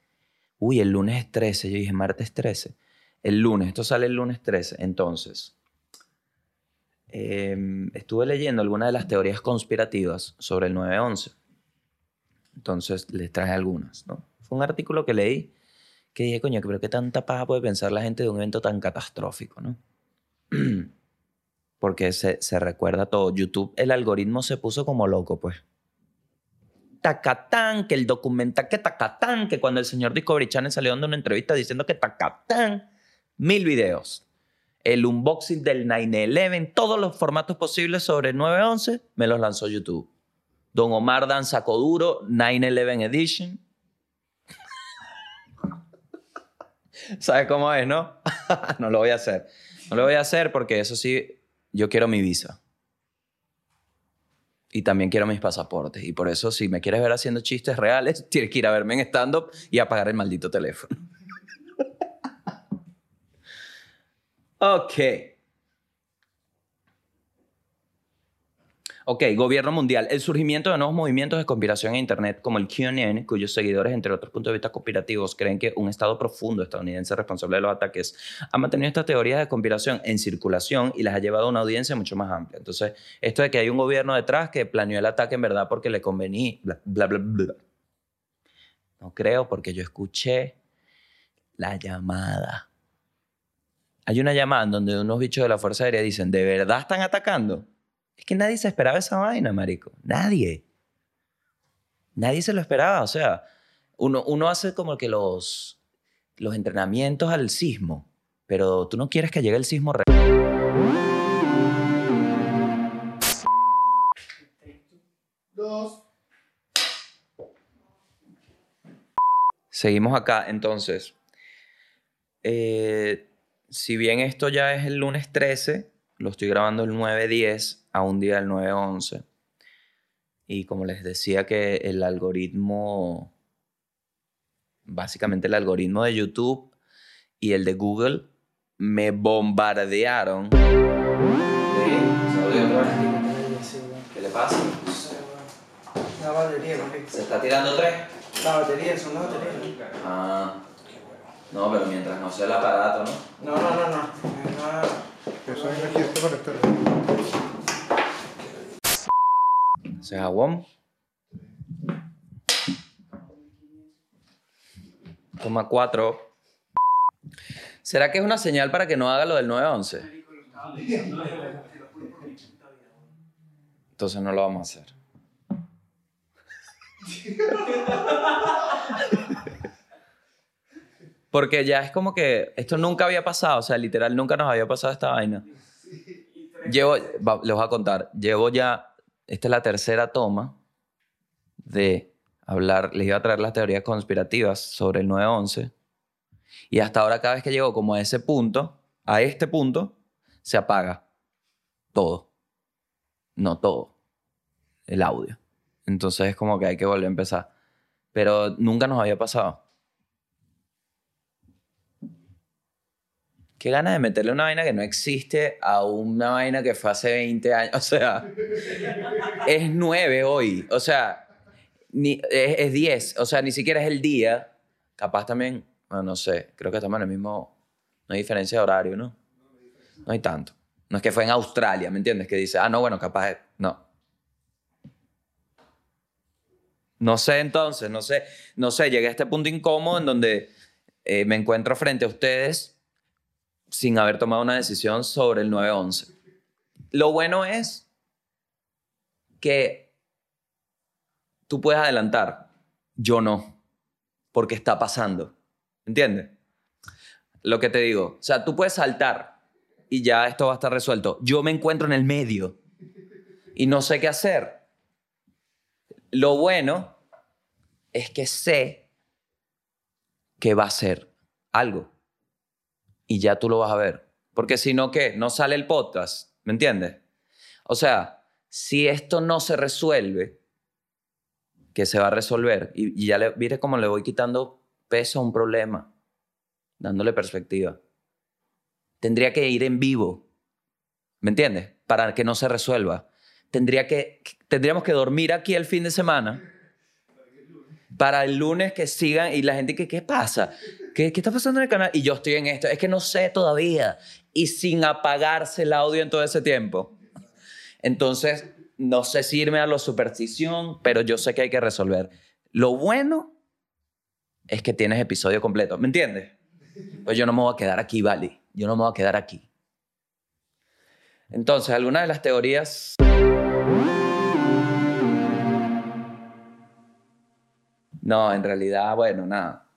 Uy, el lunes es 13. Yo dije martes 13. El lunes, esto sale el lunes 13. Entonces, eh, estuve leyendo algunas de las teorías conspirativas sobre el 9-11. Entonces, les traje algunas, ¿no? Fue un artículo que leí que dije, coño, pero qué tanta paja puede pensar la gente de un evento tan catastrófico, ¿no? Porque se, se recuerda todo. YouTube, el algoritmo se puso como loco, pues. Tacatán, que el documental que Tacatán, que cuando el señor Discovery Channel salió dando una entrevista diciendo que Tacatán, mil videos. El unboxing del 9-11, todos los formatos posibles sobre el 9-11, me los lanzó YouTube. Don Omar Dan sacó duro, 9-11 Edition. ¿Sabes cómo es, no? no lo voy a hacer. No lo voy a hacer porque eso sí, yo quiero mi visa. Y también quiero mis pasaportes. Y por eso, si me quieres ver haciendo chistes reales, tienes que ir a verme en stand-up y apagar el maldito teléfono. ok. Ok, gobierno mundial. El surgimiento de nuevos movimientos de conspiración en Internet, como el QAnon, cuyos seguidores, entre otros puntos de vista conspirativos, creen que un Estado profundo estadounidense responsable de los ataques, ha mantenido estas teorías de conspiración en circulación y las ha llevado a una audiencia mucho más amplia. Entonces, esto de que hay un gobierno detrás que planeó el ataque en verdad porque le convenía, bla, bla, bla, bla. No creo, porque yo escuché la llamada. Hay una llamada en donde unos bichos de la Fuerza Aérea dicen, ¿de verdad están atacando? Es que nadie se esperaba esa vaina, marico. Nadie. Nadie se lo esperaba. O sea, uno, uno hace como que los, los entrenamientos al sismo, pero tú no quieres que llegue el sismo real. Dos. Seguimos acá, entonces. eh, si bien esto ya es el lunes 13, lo estoy grabando el 9-10 a un día del 9-11. Y como les decía que el algoritmo, básicamente el algoritmo de YouTube y el de Google me bombardearon. ¿Qué le pasa? La batería. ¿Se está tirando tres? La batería, son las baterías. Ah. No, pero mientras no sea el aparato, ¿no? No, no, no, no. Eso es aquí, este conector. Ese es jabón. Toma cuatro. ¿Será que es una señal para que no haga lo del 911? Entonces no lo vamos a hacer. Porque ya es como que esto nunca había pasado, o sea, literal nunca nos había pasado esta vaina. Llevo, va- les voy a contar, llevo ya, esta es la tercera toma de hablar, les iba a traer las teorías conspirativas sobre el 9-11 y hasta ahora cada vez que llego como a ese punto, a este punto, se apaga todo. No todo, el audio. Entonces es como que hay que volver a empezar. Pero nunca nos había pasado. Qué ganas de meterle una vaina que no existe a una vaina que fue hace 20 años. O sea, es 9 hoy. O sea, ni, es, es 10. O sea, ni siquiera es el día. Capaz también, bueno, no sé, creo que estamos en el mismo. No hay diferencia de horario, ¿no? No hay tanto. No es que fue en Australia, ¿me entiendes? Que dice, ah, no, bueno, capaz. No. No sé entonces, no sé. No sé, llegué a este punto incómodo en donde eh, me encuentro frente a ustedes sin haber tomado una decisión sobre el 9-11. Lo bueno es que tú puedes adelantar, yo no, porque está pasando. ¿Entiendes? Lo que te digo, o sea, tú puedes saltar y ya esto va a estar resuelto. Yo me encuentro en el medio y no sé qué hacer. Lo bueno es que sé qué va a ser algo. Y ya tú lo vas a ver. Porque si no, ¿qué? No sale el podcast. ¿Me entiendes? O sea, si esto no se resuelve, que se va a resolver, y, ya le, mire cómo le voy quitando peso a un problema, dándole perspectiva. Tendría que ir en vivo. ¿Me entiendes? Para que no se resuelva. Tendría que, tendríamos que dormir aquí el fin de semana para el lunes que sigan y la gente que, ¿qué pasa? ¿Qué, ¿Qué está pasando en el canal? Y yo estoy en esto. Es que no sé todavía. Y sin apagarse el audio en todo ese tiempo. Entonces, no sé si irme a la superstición, pero yo sé que hay que resolver. Lo bueno es que tienes episodio completo. ¿Me entiendes? Pues yo no me voy a quedar aquí, vale. Yo no me voy a quedar aquí. Entonces, algunas de las teorías... No, en realidad, bueno, nada.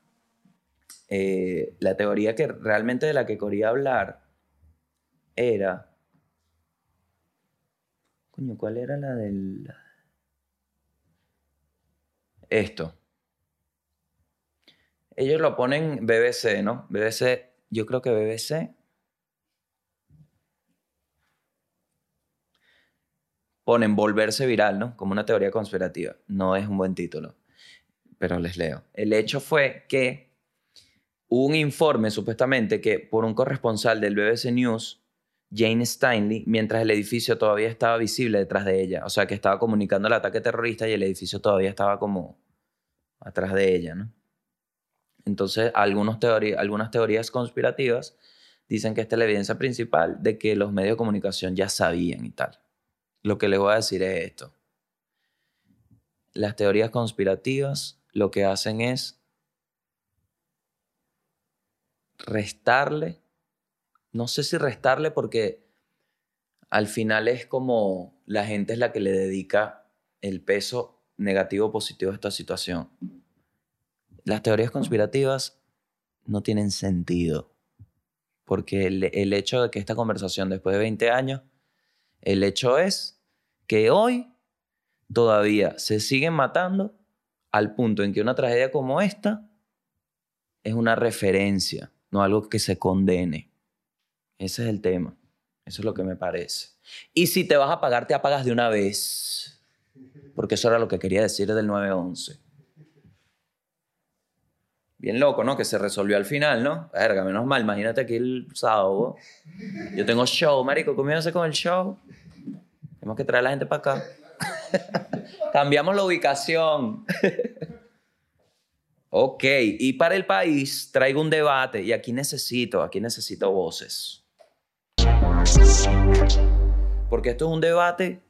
Eh, la teoría que realmente de la que quería hablar era... Coño, ¿cuál era la del... Esto. Ellos lo ponen BBC, ¿no? BBC, yo creo que BBC ponen volverse viral, ¿no? Como una teoría conspirativa. No es un buen título, pero les leo. El hecho fue que un informe, supuestamente, que por un corresponsal del BBC News, Jane Steinley, mientras el edificio todavía estaba visible detrás de ella. O sea, que estaba comunicando el ataque terrorista y el edificio todavía estaba como atrás de ella, ¿no? Entonces, algunos teoría, algunas teorías conspirativas dicen que esta es la evidencia principal de que los medios de comunicación ya sabían y tal. Lo que les voy a decir es esto. Las teorías conspirativas lo que hacen es restarle, no sé si restarle porque al final es como la gente es la que le dedica el peso negativo o positivo a esta situación. Las teorías conspirativas no tienen sentido porque el, el hecho de que esta conversación después de 20 años el hecho es que hoy todavía se siguen matando al punto en que una tragedia como esta es una referencia, no algo que se condene. Ese es el tema. Eso es lo que me parece. Y si te vas a pagar, te apagas de una vez. Porque eso era lo que quería decir del 911. Bien loco, ¿no? Que se resolvió al final, ¿no? Verga, menos mal. Imagínate aquí el sábado. Yo tengo show, marico. ¿Cómo iba a hacer con el show? Tenemos que traer a la gente para acá. Cambiamos la ubicación. ok, y para el país traigo un debate y aquí necesito, aquí necesito voces. Porque esto es un debate.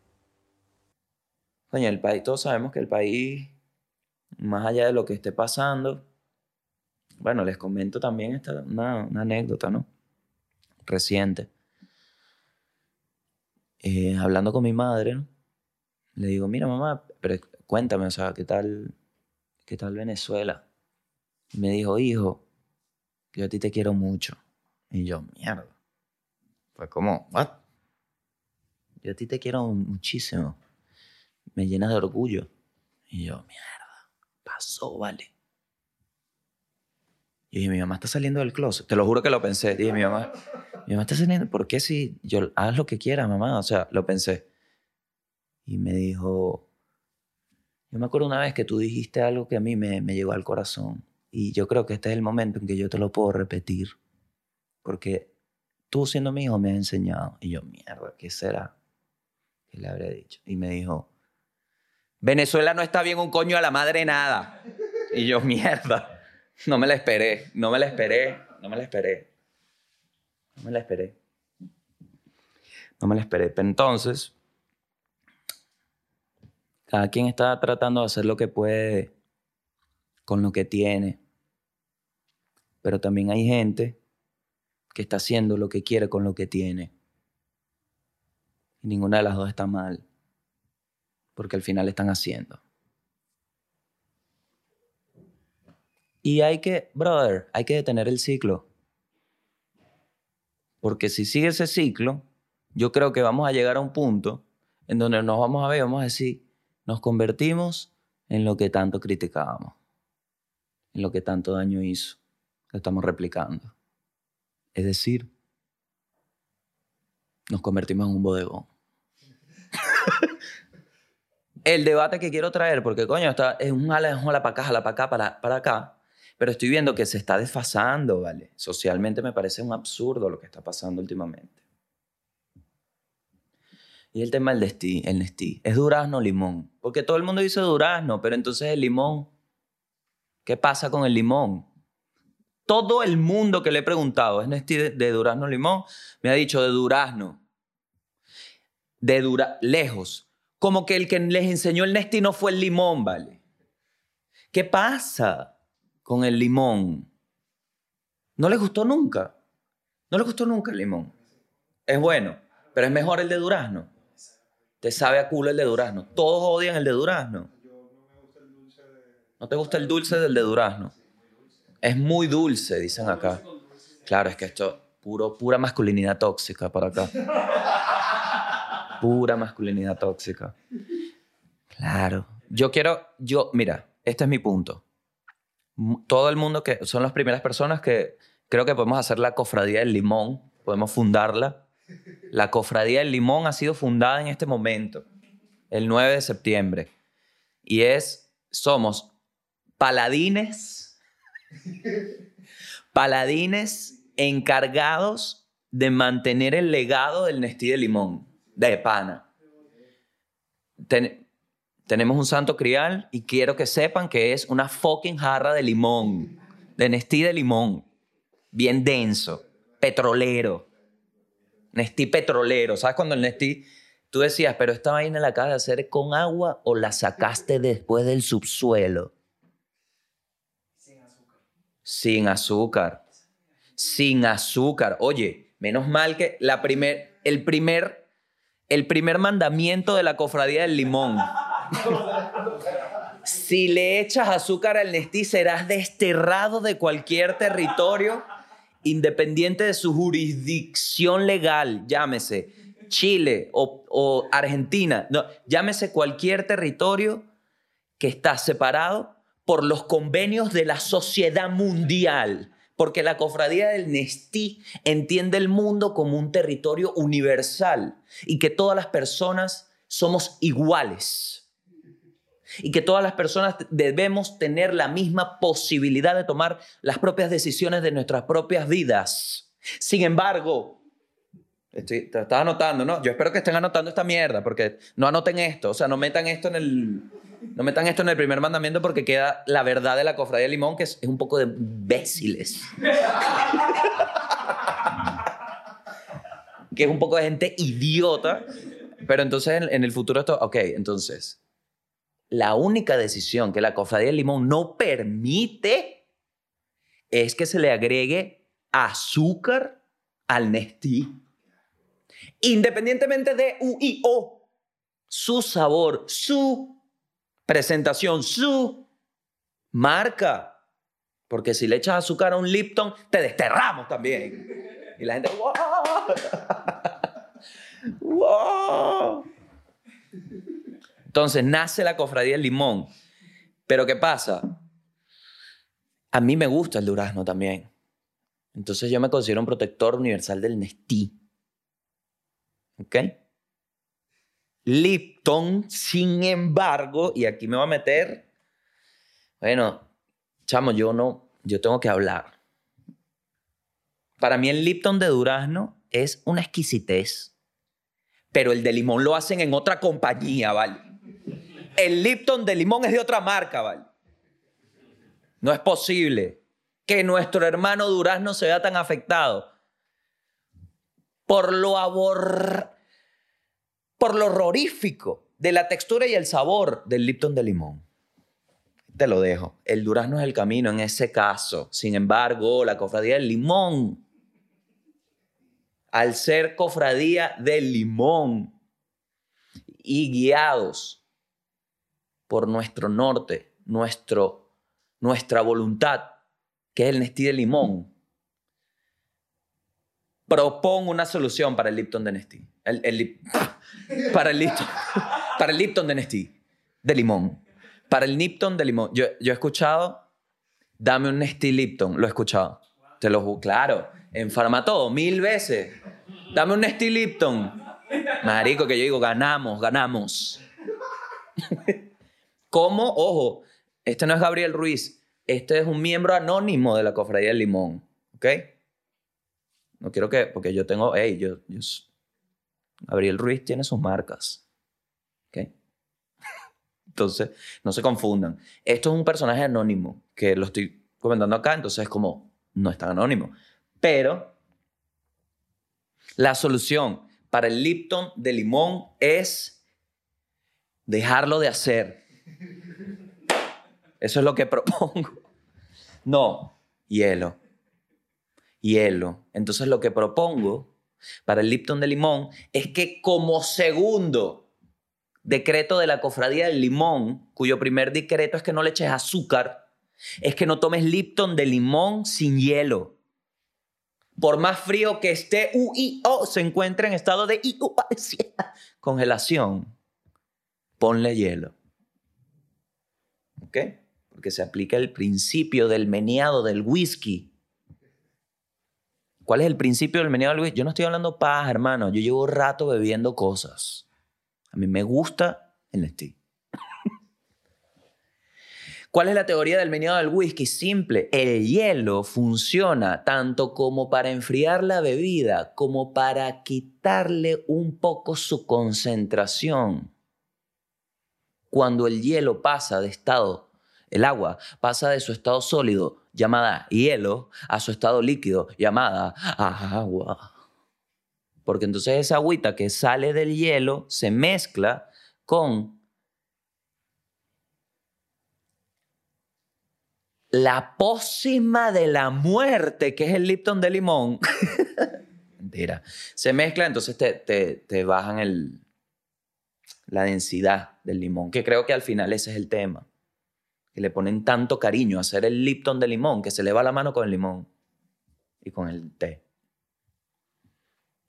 Coño, el país, todos sabemos que el país, más allá de lo que esté pasando, bueno, les comento también esta, una, anécdota, ¿no? Reciente. Eh, hablando con mi madre, ¿no? le digo, mira mamá, pero cuéntame, o sea, ¿qué tal, qué tal Venezuela? Me dijo, hijo, yo a ti te quiero mucho. Y yo, mierda. Fue como, ¿what? Yo a ti te quiero muchísimo. Me llena de orgullo. Y yo, mierda, pasó, vale. Y dije, mi mamá está saliendo del closet. Te lo juro que lo pensé. Dije, mi mamá, mi mamá está saliendo. ¿Por qué si yo haz lo que quieras, mamá? O sea, lo pensé. Y me dijo, yo me acuerdo una vez que tú dijiste algo que a mí me, me llegó al corazón. Y yo creo que este es el momento en que yo te lo puedo repetir. Porque tú siendo mi hijo me has enseñado. Y yo, mierda, ¿qué será? ¿Qué le habré dicho? Y me dijo, Venezuela no está bien un coño a la madre nada. Y yo, mierda. No me la esperé, no me la esperé, no me la esperé. No me la esperé. No me la esperé. Entonces, cada quien está tratando de hacer lo que puede con lo que tiene. Pero también hay gente que está haciendo lo que quiere con lo que tiene. Y ninguna de las dos está mal. Porque al final están haciendo. Y hay que, brother, hay que detener el ciclo. Porque si sigue ese ciclo, yo creo que vamos a llegar a un punto en donde nos vamos a ver, vamos a decir, nos convertimos en lo que tanto criticábamos, en lo que tanto daño hizo. Lo estamos replicando. Es decir, nos convertimos en un bodegón. El debate que quiero traer, porque coño, está, es un jala, es un jala para acá, jala para acá, para, para acá, pero estoy viendo que se está desfasando, ¿vale? Socialmente me parece un absurdo lo que está pasando últimamente. Y el tema del Nestí, el Nestí, es durazno limón. Porque todo el mundo dice durazno, pero entonces el limón, ¿qué pasa con el limón? Todo el mundo que le he preguntado, ¿es Nestí de, de durazno limón? Me ha dicho de durazno. De dura, lejos. Como que el que les enseñó el Nestí no fue el limón, ¿vale? ¿Qué pasa con el limón? No les gustó nunca. No les gustó nunca el limón. Es bueno, pero es mejor el de durazno. Te sabe a culo el de durazno. Todos odian el de durazno. ¿No te gusta el dulce del de durazno? Es muy dulce, dicen acá. Claro, es que esto puro pura masculinidad tóxica para acá. Pura masculinidad tóxica. Claro. Yo quiero, yo, mira, este es mi punto. Todo el mundo que son las primeras personas que creo que podemos hacer la cofradía del limón, podemos fundarla. La cofradía del limón ha sido fundada en este momento, el 9 de septiembre. Y es, somos paladines, paladines encargados de mantener el legado del Nestí de limón, de pana. Ten- tenemos un santo crial y quiero que sepan que es una fucking jarra de limón, de Nestí de limón, bien denso, petrolero. Nestí petrolero. ¿Sabes cuando el Nestí, tú decías, pero esta vaina la acabas de hacer con agua o la sacaste después del subsuelo? Sin azúcar. Sin azúcar. Oye, menos mal que la primer, el, primer, el primer mandamiento de la cofradía del limón. Si le echas azúcar al Nestí, serás desterrado de cualquier territorio independiente de su jurisdicción legal, llámese Chile o, o Argentina, no, llámese cualquier territorio que está separado por los convenios de la sociedad mundial. Porque la cofradía del Nestí entiende el mundo como un territorio universal y que todas las personas somos iguales y que todas las personas debemos tener la misma posibilidad de tomar las propias decisiones de nuestras propias vidas. Sin embargo, estoy, te estás anotando, ¿no? Yo espero que estén anotando esta mierda, porque no anoten esto, o sea, no metan esto en el, no metan esto en el primer mandamiento porque queda la verdad de la cofradía de limón, que es, un poco de imbéciles. que es un poco de gente idiota, pero entonces en, en el futuro esto, ok, entonces, la única decisión que la cofradía del limón no permite es que se le agregue azúcar al Nestí. Independientemente de U y O, su sabor, su presentación, su marca. Porque si le echas azúcar a un Lipton, te desterramos también. Y la gente, ¡wow! ¡Wow! Entonces nace la cofradía del limón. Pero ¿qué pasa? A mí me gusta el durazno también. Entonces yo me considero un protector universal del Nestí. ¿Ok? Lipton, sin embargo, y aquí me voy a meter, bueno, chamo, yo no, yo tengo que hablar. Para mí el Lipton de durazno es una exquisitez, pero el de limón lo hacen en otra compañía, ¿vale? El Lipton de limón es de otra marca, ¿vale? No es posible que nuestro hermano durazno se vea tan afectado por lo abor... por lo horrorífico de la textura y el sabor del Lipton de limón. Te lo dejo. El durazno es el camino en ese caso. Sin embargo, la cofradía del limón, al ser cofradía del limón y guiados por nuestro norte, nuestro, nuestra voluntad, que es el Nestí de limón, propongo una solución para el Lipton de Nestí. El, para el Lipton, para el Lipton de Nestí, de limón. Para el Lipton de limón. Yo, yo he escuchado Dame un Nestlé Lipton. Lo he escuchado. Te lo juro. Claro. En Farmatodo, mil veces. Dame un Nestlé Lipton. Marico, que yo digo, ganamos, ganamos. ¿Cómo? Ojo, este no es Gabriel Ruiz. Este es un miembro anónimo de la Cofradía del Limón. ¿Ok? No quiero que, porque yo tengo, hey, yo, yo Gabriel Ruiz tiene sus marcas. ¿Ok? Entonces, no se confundan. Esto es un personaje anónimo que lo estoy comentando acá, entonces es como, no es tan anónimo. Pero la solución para el Lipton de limón es dejarlo de hacer. Eso es lo que propongo. No, hielo. Hielo. Entonces lo que propongo para el Lipton de limón es que como segundo decreto de la cofradía del limón, cuyo primer decreto es que no le eches azúcar, es que no tomes Lipton de limón sin hielo. Por más frío que esté, UIO se encuentre en estado de congelación, ponle hielo. ¿Ok? Porque se aplica el principio del meneado del whisky. ¿Cuál es el principio del meneado whisky? Yo no estoy hablando paja, hermano. Yo llevo rato bebiendo cosas. A mí me gusta el Nestlé. ¿Cuál es la teoría del meneado del whisky? Simple. El hielo funciona tanto como para enfriar la bebida como para quitarle un poco su concentración. Cuando el hielo pasa de estado, el agua pasa de su estado sólido, llamada hielo, a su estado líquido, llamada agua. Porque entonces esa agüita que sale del hielo se mezcla con la pócima de la muerte, que es el Lipton de limón. Mentira. Se mezcla, entonces te, te, te bajan el, la densidad del limón, que creo que al final ese es el tema. Que le ponen tanto cariño a hacer el Lipton de limón que se le va la mano con el limón y con el té.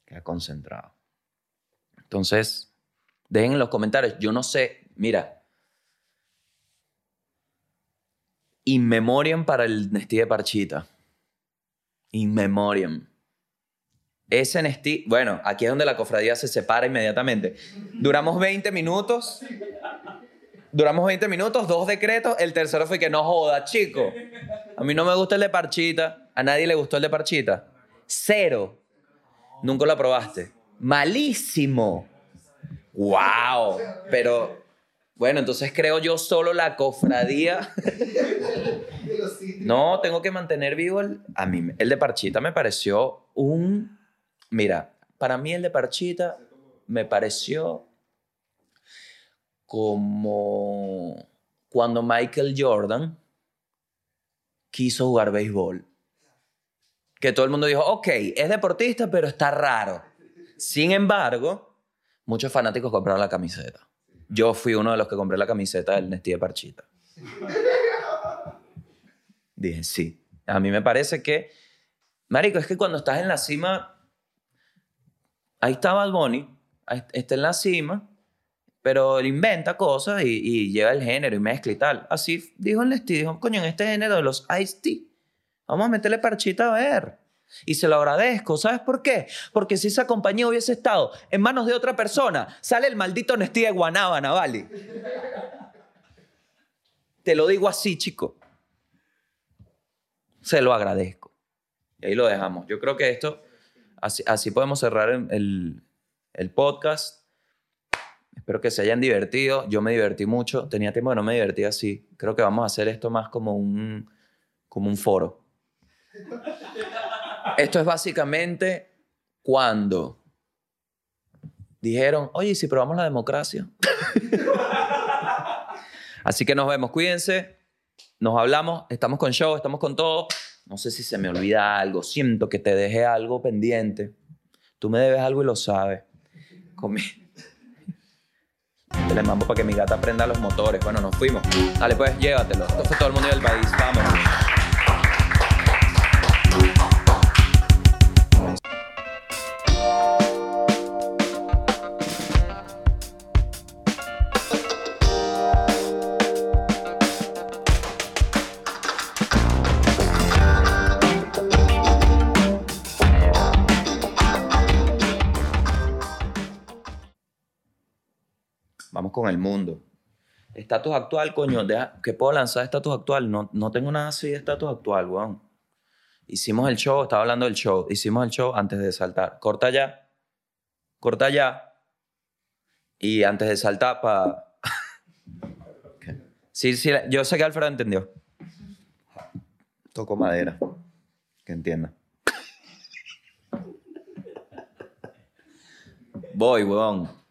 Queda concentrado. Entonces, dejen en los comentarios. Yo no sé, mira, In memoriam para el Nestí de Parchita. In memoriam. Ese Nestí, bueno, aquí es donde la cofradía se separa inmediatamente. Duramos 20 minutos. Duramos 20 minutos, dos decretos. El tercero fue que no joda, chico. A mí no me gusta el de Parchita. A nadie le gustó el de Parchita. Cero. Nunca lo probaste. Malísimo. Wow. Pero, bueno, entonces creo yo solo la cofradía. No, tengo que mantener vivo el... A mí, el de Parchita me pareció un... Mira, para mí el de Parchita me pareció como cuando Michael Jordan quiso jugar béisbol. Que todo el mundo dijo, ok, es deportista, pero está raro. Sin embargo, muchos fanáticos compraron la camiseta. Yo fui uno de los que compré la camiseta del Nestí de Parchita. Dije, sí. A mí me parece que, Marico, es que cuando estás en la cima, ahí está Bad Bunny, ahí está en la cima, pero él inventa cosas y, y lleva el género y mezcla y tal. Así dijo el Nestí, dijo, coño, en este género de los Ice-T, vamos a meterle parchita a ver. Y se lo agradezco. ¿Sabes por qué? Porque si esa compañía hubiese estado en manos de otra persona, sale el maldito Nestí de Guanábana, ¿vale? Te lo digo así, chico se lo agradezco. Y ahí lo dejamos. Yo creo que esto, así, así podemos cerrar el, el podcast. Espero que se hayan divertido. Yo me divertí mucho. Tenía tiempo que no me divertía así. Creo que vamos a hacer esto más como un, como un foro. Esto es básicamente cuando dijeron, oye, ¿y si probamos la democracia? Así que nos vemos. Cuídense. Nos hablamos. Estamos con show, estamos con todo. No sé si se me olvida algo. Siento que te dejé algo pendiente. Tú me debes algo y lo sabes. Comí. Le mambo para que mi gata prenda los motores. Bueno, nos fuimos. Dale, pues, llévatelo. Esto fue todo el mundo del país. Vámonos. El mundo. Estatus actual, coño, deja, ¿qué puedo lanzar estatus actual? No, no tengo nada así de estatus actual, weón. Hicimos el show, estaba hablando del show, hicimos el show antes de saltar. Corta ya, corta ya. Y antes de saltar, para... sí, sí, yo sé que Alfredo entendió. Toco madera, que entienda. Voy, weón.